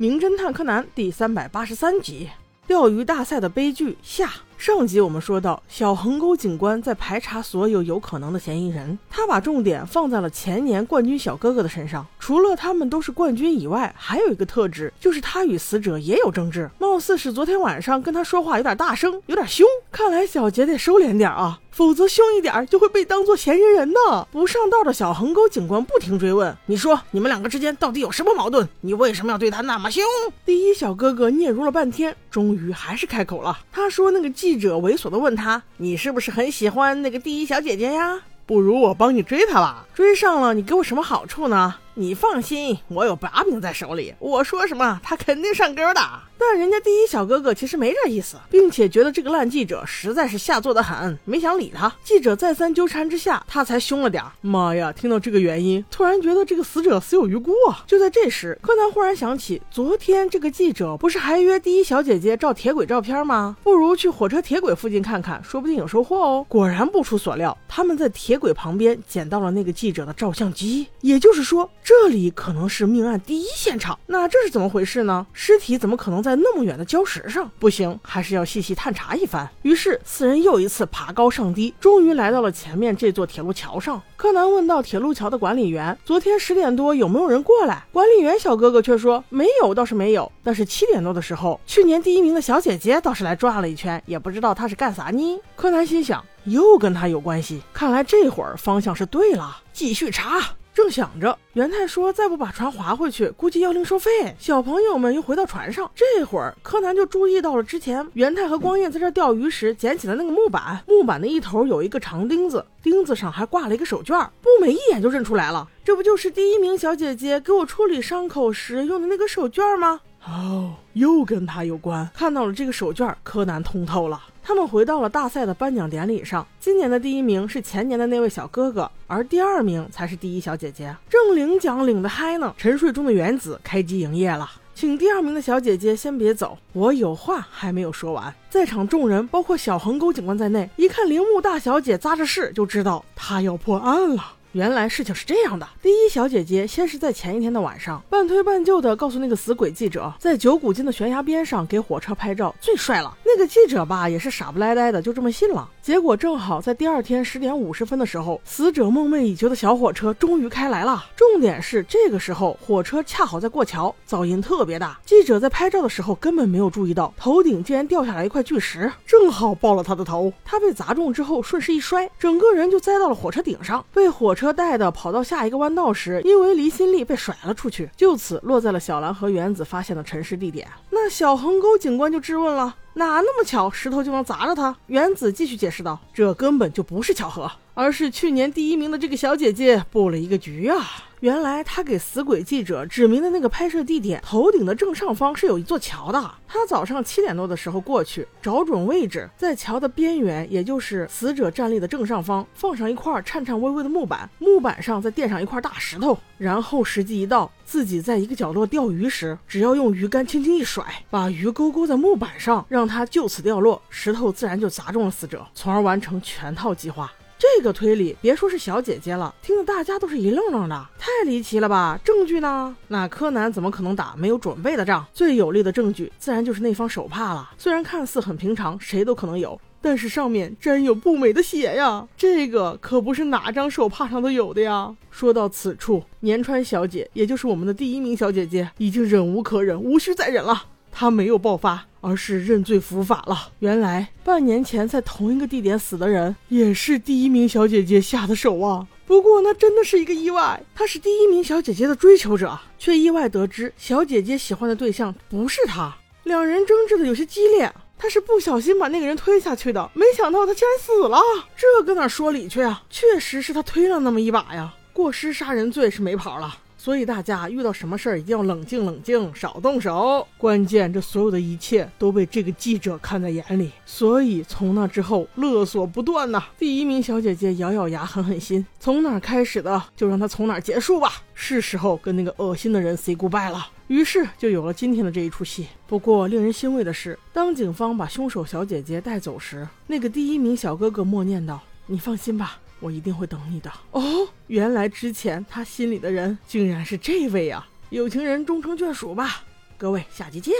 名侦探柯南》第三百八十三集：钓鱼大赛的悲剧下。上集我们说到，小横沟警官在排查所有有可能的嫌疑人，他把重点放在了前年冠军小哥哥的身上。除了他们都是冠军以外，还有一个特质，就是他与死者也有争执，貌似是昨天晚上跟他说话有点大声，有点凶。看来小杰得收敛点啊，否则凶一点就会被当做嫌疑人呢。不上道的小横沟警官不停追问：“你说你们两个之间到底有什么矛盾？你为什么要对他那么凶？”第一小哥哥嗫嚅了半天，终于还是开口了。他说：“那个记。”记者猥琐的问他：“你是不是很喜欢那个第一小姐姐呀？不如我帮你追她吧。追上了，你给我什么好处呢？你放心，我有把柄在手里，我说什么，她肯定上钩的。”但人家第一小哥哥其实没这意思，并且觉得这个烂记者实在是下作的很，没想理他。记者再三纠缠之下，他才凶了点。妈呀！听到这个原因，突然觉得这个死者死有余辜啊！就在这时，柯南忽然想起，昨天这个记者不是还约第一小姐姐照铁轨照片吗？不如去火车铁轨附近看看，说不定有收获哦。果然不出所料，他们在铁轨旁边捡到了那个记者的照相机，也就是说，这里可能是命案第一现场。那这是怎么回事呢？尸体怎么可能在？在那么远的礁石上，不行，还是要细细探查一番。于是四人又一次爬高上低，终于来到了前面这座铁路桥上。柯南问到铁路桥的管理员：“昨天十点多有没有人过来？”管理员小哥哥却说：“没有，倒是没有。但是七点多的时候，去年第一名的小姐姐倒是来转了一圈，也不知道她是干啥呢。”柯南心想，又跟他有关系，看来这会儿方向是对了，继续查。正想着，元太说再不把船划回去，估计要另收费。小朋友们又回到船上，这会儿柯南就注意到了之前元太和光彦在这钓鱼时捡起的那个木板，木板的一头有一个长钉子，钉子上还挂了一个手绢。步美一眼就认出来了，这不就是第一名小姐姐给我处理伤口时用的那个手绢吗？哦，又跟他有关。看到了这个手绢，柯南通透了。他们回到了大赛的颁奖典礼上。今年的第一名是前年的那位小哥哥，而第二名才是第一小姐姐。正领奖领得嗨呢，沉睡中的原子开机营业了。请第二名的小姐姐先别走，我有话还没有说完。在场众人，包括小横沟警官在内，一看铃木大小姐扎着势，就知道她要破案了。原来事情是这样的，第一小姐姐先是在前一天的晚上，半推半就的告诉那个死鬼记者，在九谷金的悬崖边上给火车拍照最帅了。那个记者吧，也是傻不赖赖的，就这么信了。结果正好在第二天十点五十分的时候，死者梦寐以求的小火车终于开来了。重点是这个时候火车恰好在过桥，噪音特别大。记者在拍照的时候根本没有注意到，头顶竟然掉下来一块巨石，正好爆了他的头。他被砸中之后顺势一摔，整个人就栽到了火车顶上，被火。车带的跑到下一个弯道时，因为离心力被甩了出去，就此落在了小兰和原子发现的沉尸地点。那小横沟警官就质问了：哪那么巧，石头就能砸着他？原子继续解释道：这根本就不是巧合，而是去年第一名的这个小姐姐布了一个局啊！原来他给死鬼记者指明的那个拍摄地点头顶的正上方是有一座桥的。他早上七点多的时候过去，找准位置，在桥的边缘，也就是死者站立的正上方，放上一块颤颤巍巍的木板，木板上再垫上一块大石头。然后时机一到，自己在一个角落钓鱼时，只要用鱼竿轻轻一甩，把鱼钩钩在木板上，让它就此掉落，石头自然就砸中了死者，从而完成全套计划。这个推理，别说是小姐姐了，听得大家都是一愣愣的，太离奇了吧？证据呢？那柯南怎么可能打没有准备的仗？最有力的证据，自然就是那方手帕了。虽然看似很平常，谁都可能有，但是上面沾有不美的血呀！这个可不是哪张手帕上都有的呀。说到此处，年川小姐，也就是我们的第一名小姐姐，已经忍无可忍，无需再忍了。她没有爆发。而是认罪伏法了。原来半年前在同一个地点死的人，也是第一名小姐姐下的手啊。不过那真的是一个意外，他是第一名小姐姐的追求者，却意外得知小姐姐喜欢的对象不是他。两人争执的有些激烈，他是不小心把那个人推下去的，没想到他竟然死了。这搁哪说理去啊？确实是他推了那么一把呀，过失杀人罪是没跑了。所以大家遇到什么事儿一定要冷静冷静，少动手。关键这所有的一切都被这个记者看在眼里，所以从那之后勒索不断呐。第一名小姐姐咬咬牙，狠狠心，从哪开始的就让她从哪结束吧。是时候跟那个恶心的人 say goodbye 了。于是就有了今天的这一出戏。不过令人欣慰的是，当警方把凶手小姐姐带走时，那个第一名小哥哥默念道：“你放心吧。”我一定会等你的哦。原来之前他心里的人竟然是这位啊！有情人终成眷属吧。各位下集见。